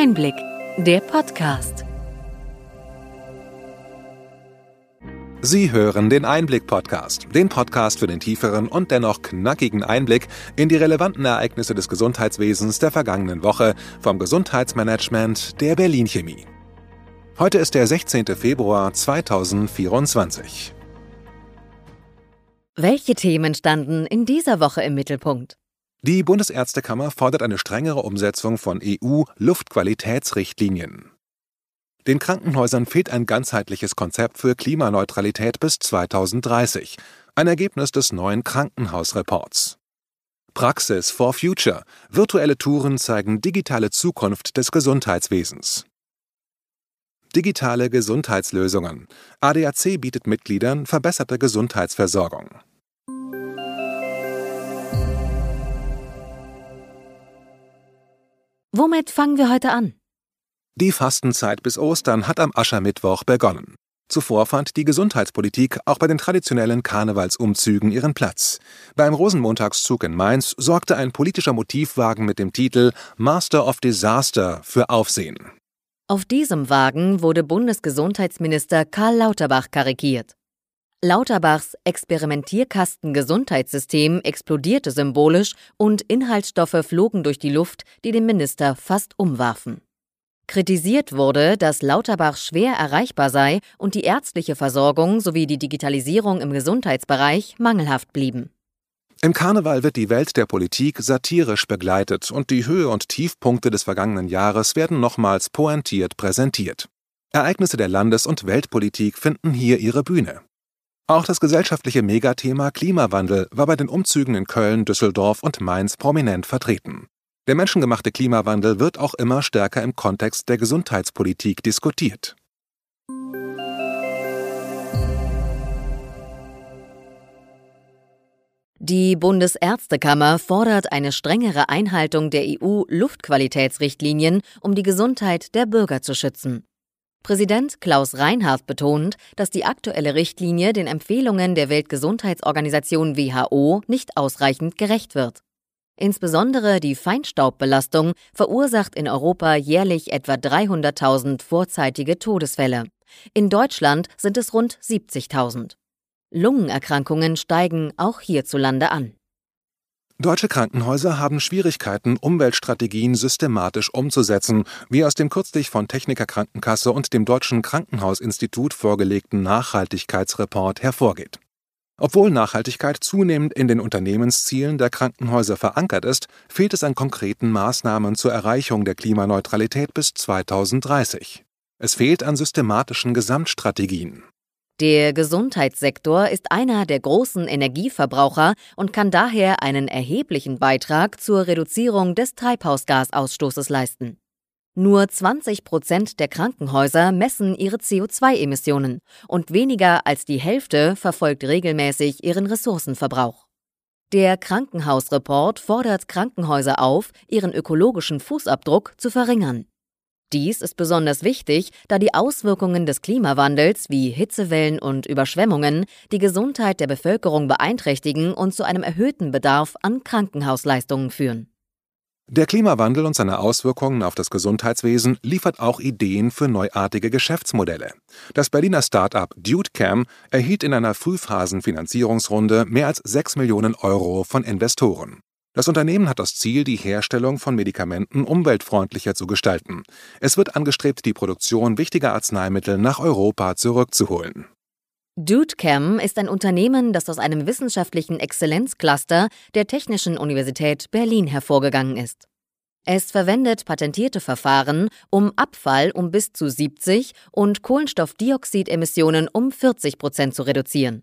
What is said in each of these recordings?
Einblick, der Podcast. Sie hören den Einblick-Podcast, den Podcast für den tieferen und dennoch knackigen Einblick in die relevanten Ereignisse des Gesundheitswesens der vergangenen Woche vom Gesundheitsmanagement der Berlin Chemie. Heute ist der 16. Februar 2024. Welche Themen standen in dieser Woche im Mittelpunkt? Die Bundesärztekammer fordert eine strengere Umsetzung von EU-Luftqualitätsrichtlinien. Den Krankenhäusern fehlt ein ganzheitliches Konzept für Klimaneutralität bis 2030, ein Ergebnis des neuen Krankenhausreports. Praxis for Future. Virtuelle Touren zeigen digitale Zukunft des Gesundheitswesens. Digitale Gesundheitslösungen. ADAC bietet Mitgliedern verbesserte Gesundheitsversorgung. Womit fangen wir heute an? Die Fastenzeit bis Ostern hat am Aschermittwoch begonnen. Zuvor fand die Gesundheitspolitik auch bei den traditionellen Karnevalsumzügen ihren Platz. Beim Rosenmontagszug in Mainz sorgte ein politischer Motivwagen mit dem Titel Master of Disaster für Aufsehen. Auf diesem Wagen wurde Bundesgesundheitsminister Karl Lauterbach karikiert. Lauterbachs Experimentierkasten-Gesundheitssystem explodierte symbolisch und Inhaltsstoffe flogen durch die Luft, die den Minister fast umwarfen. Kritisiert wurde, dass Lauterbach schwer erreichbar sei und die ärztliche Versorgung sowie die Digitalisierung im Gesundheitsbereich mangelhaft blieben. Im Karneval wird die Welt der Politik satirisch begleitet und die Höhe und Tiefpunkte des vergangenen Jahres werden nochmals pointiert präsentiert. Ereignisse der Landes- und Weltpolitik finden hier ihre Bühne. Auch das gesellschaftliche Megathema Klimawandel war bei den Umzügen in Köln, Düsseldorf und Mainz prominent vertreten. Der menschengemachte Klimawandel wird auch immer stärker im Kontext der Gesundheitspolitik diskutiert. Die Bundesärztekammer fordert eine strengere Einhaltung der EU-Luftqualitätsrichtlinien, um die Gesundheit der Bürger zu schützen. Präsident Klaus Reinhardt betont, dass die aktuelle Richtlinie den Empfehlungen der Weltgesundheitsorganisation WHO nicht ausreichend gerecht wird. Insbesondere die Feinstaubbelastung verursacht in Europa jährlich etwa 300.000 vorzeitige Todesfälle. In Deutschland sind es rund 70.000. Lungenerkrankungen steigen auch hierzulande an. Deutsche Krankenhäuser haben Schwierigkeiten, Umweltstrategien systematisch umzusetzen, wie aus dem kürzlich von Techniker Krankenkasse und dem Deutschen Krankenhausinstitut vorgelegten Nachhaltigkeitsreport hervorgeht. Obwohl Nachhaltigkeit zunehmend in den Unternehmenszielen der Krankenhäuser verankert ist, fehlt es an konkreten Maßnahmen zur Erreichung der Klimaneutralität bis 2030. Es fehlt an systematischen Gesamtstrategien. Der Gesundheitssektor ist einer der großen Energieverbraucher und kann daher einen erheblichen Beitrag zur Reduzierung des Treibhausgasausstoßes leisten. Nur 20 Prozent der Krankenhäuser messen ihre CO2-Emissionen und weniger als die Hälfte verfolgt regelmäßig ihren Ressourcenverbrauch. Der Krankenhausreport fordert Krankenhäuser auf, ihren ökologischen Fußabdruck zu verringern. Dies ist besonders wichtig, da die Auswirkungen des Klimawandels wie Hitzewellen und Überschwemmungen die Gesundheit der Bevölkerung beeinträchtigen und zu einem erhöhten Bedarf an Krankenhausleistungen führen. Der Klimawandel und seine Auswirkungen auf das Gesundheitswesen liefert auch Ideen für neuartige Geschäftsmodelle. Das Berliner Start-up DudeCam erhielt in einer Frühphasenfinanzierungsrunde mehr als 6 Millionen Euro von Investoren. Das Unternehmen hat das Ziel, die Herstellung von Medikamenten umweltfreundlicher zu gestalten. Es wird angestrebt, die Produktion wichtiger Arzneimittel nach Europa zurückzuholen. DudeCam ist ein Unternehmen, das aus einem wissenschaftlichen Exzellenzcluster der Technischen Universität Berlin hervorgegangen ist. Es verwendet patentierte Verfahren, um Abfall um bis zu 70 und Kohlenstoffdioxidemissionen um 40 Prozent zu reduzieren.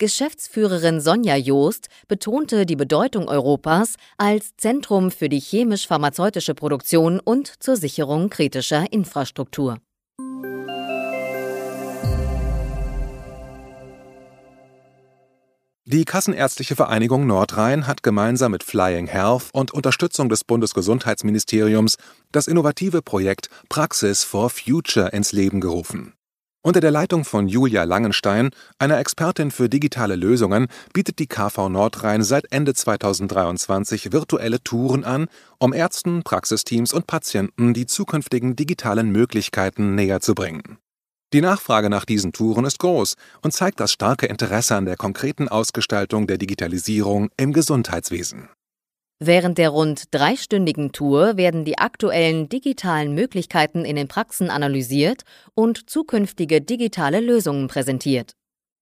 Geschäftsführerin Sonja Joost betonte die Bedeutung Europas als Zentrum für die chemisch-pharmazeutische Produktion und zur Sicherung kritischer Infrastruktur. Die Kassenärztliche Vereinigung Nordrhein hat gemeinsam mit Flying Health und Unterstützung des Bundesgesundheitsministeriums das innovative Projekt Praxis for Future ins Leben gerufen. Unter der Leitung von Julia Langenstein, einer Expertin für digitale Lösungen, bietet die KV Nordrhein seit Ende 2023 virtuelle Touren an, um Ärzten, Praxisteams und Patienten die zukünftigen digitalen Möglichkeiten näher zu bringen. Die Nachfrage nach diesen Touren ist groß und zeigt das starke Interesse an der konkreten Ausgestaltung der Digitalisierung im Gesundheitswesen. Während der rund dreistündigen Tour werden die aktuellen digitalen Möglichkeiten in den Praxen analysiert und zukünftige digitale Lösungen präsentiert.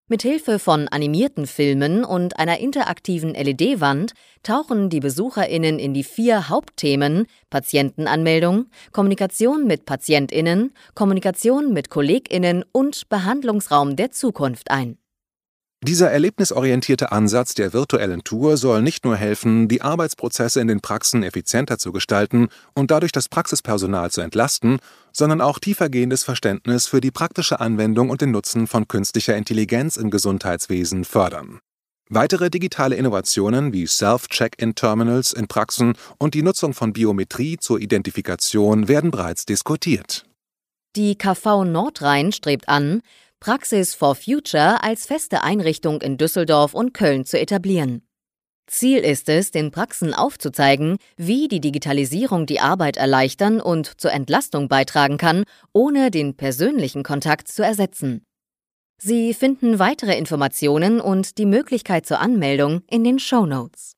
Mithilfe von animierten Filmen und einer interaktiven LED-Wand tauchen die BesucherInnen in die vier Hauptthemen Patientenanmeldung, Kommunikation mit PatientInnen, Kommunikation mit KollegInnen und Behandlungsraum der Zukunft ein. Dieser erlebnisorientierte Ansatz der virtuellen Tour soll nicht nur helfen, die Arbeitsprozesse in den Praxen effizienter zu gestalten und dadurch das Praxispersonal zu entlasten, sondern auch tiefergehendes Verständnis für die praktische Anwendung und den Nutzen von künstlicher Intelligenz im Gesundheitswesen fördern. Weitere digitale Innovationen wie Self-Check-in-Terminals in Praxen und die Nutzung von Biometrie zur Identifikation werden bereits diskutiert. Die KV Nordrhein strebt an, Praxis for Future als feste Einrichtung in Düsseldorf und Köln zu etablieren. Ziel ist es, den Praxen aufzuzeigen, wie die Digitalisierung die Arbeit erleichtern und zur Entlastung beitragen kann, ohne den persönlichen Kontakt zu ersetzen. Sie finden weitere Informationen und die Möglichkeit zur Anmeldung in den Show Notes.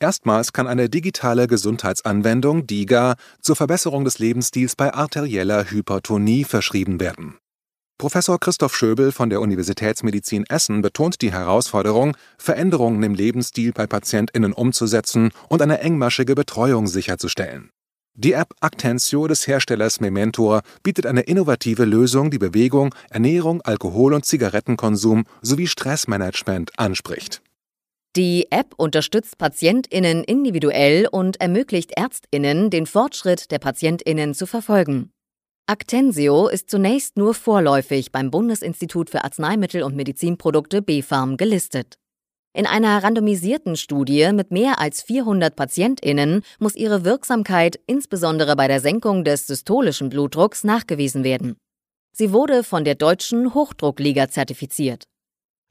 Erstmals kann eine digitale Gesundheitsanwendung DIGA zur Verbesserung des Lebensstils bei arterieller Hypertonie verschrieben werden. Professor Christoph Schöbel von der Universitätsmedizin Essen betont die Herausforderung, Veränderungen im Lebensstil bei PatientInnen umzusetzen und eine engmaschige Betreuung sicherzustellen. Die App Actensio des Herstellers Mementor bietet eine innovative Lösung, die Bewegung, Ernährung, Alkohol- und Zigarettenkonsum sowie Stressmanagement anspricht. Die App unterstützt PatientInnen individuell und ermöglicht ÄrztInnen, den Fortschritt der PatientInnen zu verfolgen. Actensio ist zunächst nur vorläufig beim Bundesinstitut für Arzneimittel und Medizinprodukte BfArM gelistet. In einer randomisierten Studie mit mehr als 400 PatientInnen muss ihre Wirksamkeit insbesondere bei der Senkung des systolischen Blutdrucks nachgewiesen werden. Sie wurde von der Deutschen Hochdruckliga zertifiziert.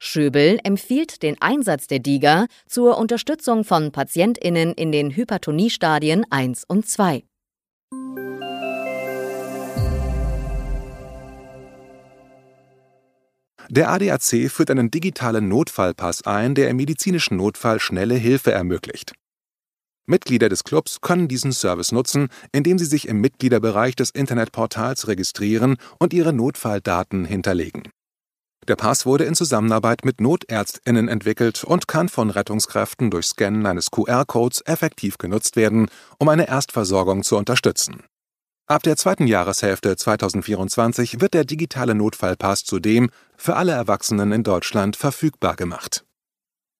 Schöbel empfiehlt den Einsatz der DIGA zur Unterstützung von PatientInnen in den Hypertoniestadien 1 und 2. Der ADAC führt einen digitalen Notfallpass ein, der im medizinischen Notfall schnelle Hilfe ermöglicht. Mitglieder des Clubs können diesen Service nutzen, indem sie sich im Mitgliederbereich des Internetportals registrieren und ihre Notfalldaten hinterlegen. Der Pass wurde in Zusammenarbeit mit NotärztInnen entwickelt und kann von Rettungskräften durch Scannen eines QR-Codes effektiv genutzt werden, um eine Erstversorgung zu unterstützen. Ab der zweiten Jahreshälfte 2024 wird der digitale Notfallpass zudem für alle Erwachsenen in Deutschland verfügbar gemacht.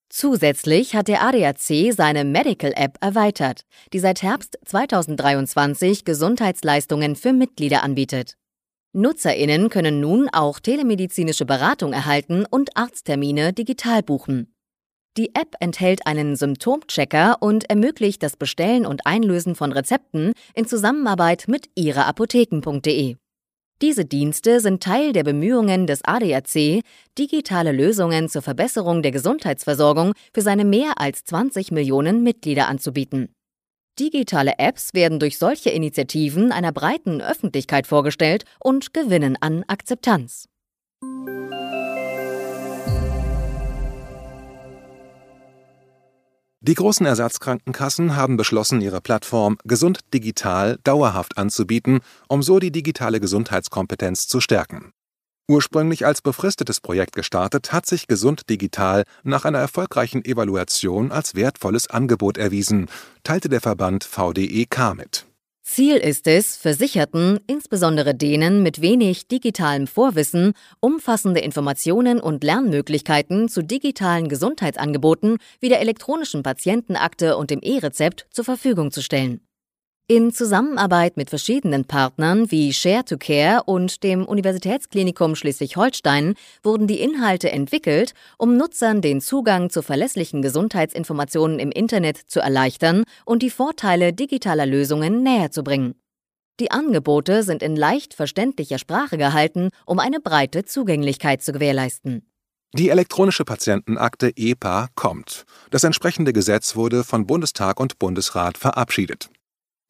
Zusätzlich hat der ADAC seine Medical App erweitert, die seit Herbst 2023 Gesundheitsleistungen für Mitglieder anbietet. NutzerInnen können nun auch telemedizinische Beratung erhalten und Arzttermine digital buchen. Die App enthält einen Symptomchecker und ermöglicht das Bestellen und Einlösen von Rezepten in Zusammenarbeit mit ihreapotheken.de. Diese Dienste sind Teil der Bemühungen des ADAC, digitale Lösungen zur Verbesserung der Gesundheitsversorgung für seine mehr als 20 Millionen Mitglieder anzubieten. Digitale Apps werden durch solche Initiativen einer breiten Öffentlichkeit vorgestellt und gewinnen an Akzeptanz. Die großen Ersatzkrankenkassen haben beschlossen, ihre Plattform Gesund Digital dauerhaft anzubieten, um so die digitale Gesundheitskompetenz zu stärken. Ursprünglich als befristetes Projekt gestartet, hat sich Gesund Digital nach einer erfolgreichen Evaluation als wertvolles Angebot erwiesen, teilte der Verband VDEK mit. Ziel ist es, Versicherten, insbesondere denen mit wenig digitalem Vorwissen, umfassende Informationen und Lernmöglichkeiten zu digitalen Gesundheitsangeboten wie der elektronischen Patientenakte und dem E-Rezept zur Verfügung zu stellen. In Zusammenarbeit mit verschiedenen Partnern wie Share to Care und dem Universitätsklinikum Schleswig-Holstein wurden die Inhalte entwickelt, um Nutzern den Zugang zu verlässlichen Gesundheitsinformationen im Internet zu erleichtern und die Vorteile digitaler Lösungen näher zu bringen. Die Angebote sind in leicht verständlicher Sprache gehalten, um eine breite Zugänglichkeit zu gewährleisten. Die elektronische Patientenakte EPA kommt. Das entsprechende Gesetz wurde von Bundestag und Bundesrat verabschiedet.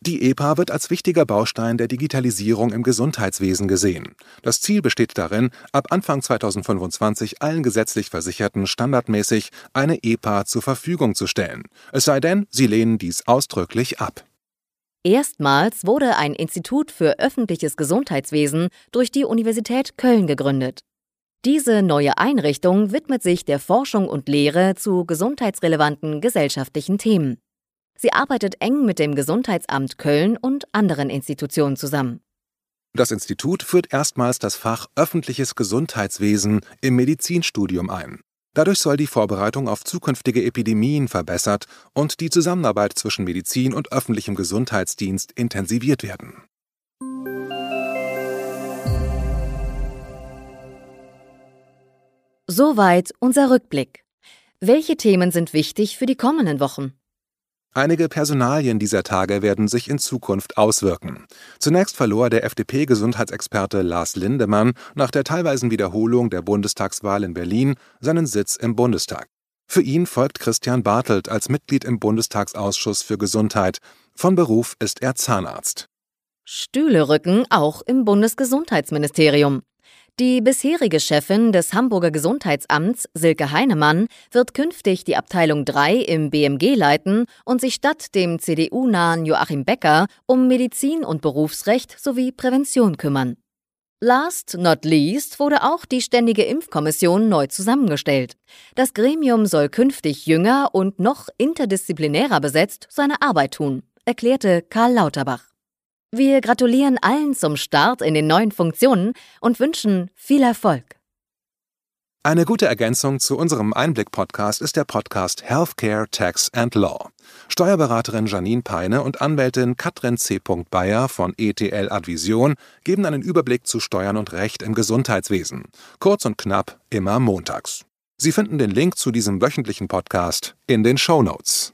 Die EPA wird als wichtiger Baustein der Digitalisierung im Gesundheitswesen gesehen. Das Ziel besteht darin, ab Anfang 2025 allen gesetzlich Versicherten standardmäßig eine EPA zur Verfügung zu stellen. Es sei denn, sie lehnen dies ausdrücklich ab. Erstmals wurde ein Institut für öffentliches Gesundheitswesen durch die Universität Köln gegründet. Diese neue Einrichtung widmet sich der Forschung und Lehre zu gesundheitsrelevanten gesellschaftlichen Themen. Sie arbeitet eng mit dem Gesundheitsamt Köln und anderen Institutionen zusammen. Das Institut führt erstmals das Fach öffentliches Gesundheitswesen im Medizinstudium ein. Dadurch soll die Vorbereitung auf zukünftige Epidemien verbessert und die Zusammenarbeit zwischen Medizin und öffentlichem Gesundheitsdienst intensiviert werden. Soweit unser Rückblick. Welche Themen sind wichtig für die kommenden Wochen? Einige Personalien dieser Tage werden sich in Zukunft auswirken. Zunächst verlor der FDP-Gesundheitsexperte Lars Lindemann nach der teilweisen Wiederholung der Bundestagswahl in Berlin seinen Sitz im Bundestag. Für ihn folgt Christian Bartelt als Mitglied im Bundestagsausschuss für Gesundheit. Von Beruf ist er Zahnarzt. Stühle rücken auch im Bundesgesundheitsministerium. Die bisherige Chefin des Hamburger Gesundheitsamts, Silke Heinemann, wird künftig die Abteilung 3 im BMG leiten und sich statt dem CDU-nahen Joachim Becker um Medizin und Berufsrecht sowie Prävention kümmern. Last not least wurde auch die Ständige Impfkommission neu zusammengestellt. Das Gremium soll künftig jünger und noch interdisziplinärer besetzt seine Arbeit tun, erklärte Karl Lauterbach. Wir gratulieren allen zum Start in den neuen Funktionen und wünschen viel Erfolg. Eine gute Ergänzung zu unserem Einblick-Podcast ist der Podcast Healthcare, Tax and Law. Steuerberaterin Janine Peine und Anwältin Katrin C. Bayer von ETL Advision geben einen Überblick zu Steuern und Recht im Gesundheitswesen. Kurz und knapp, immer montags. Sie finden den Link zu diesem wöchentlichen Podcast in den Show Notes.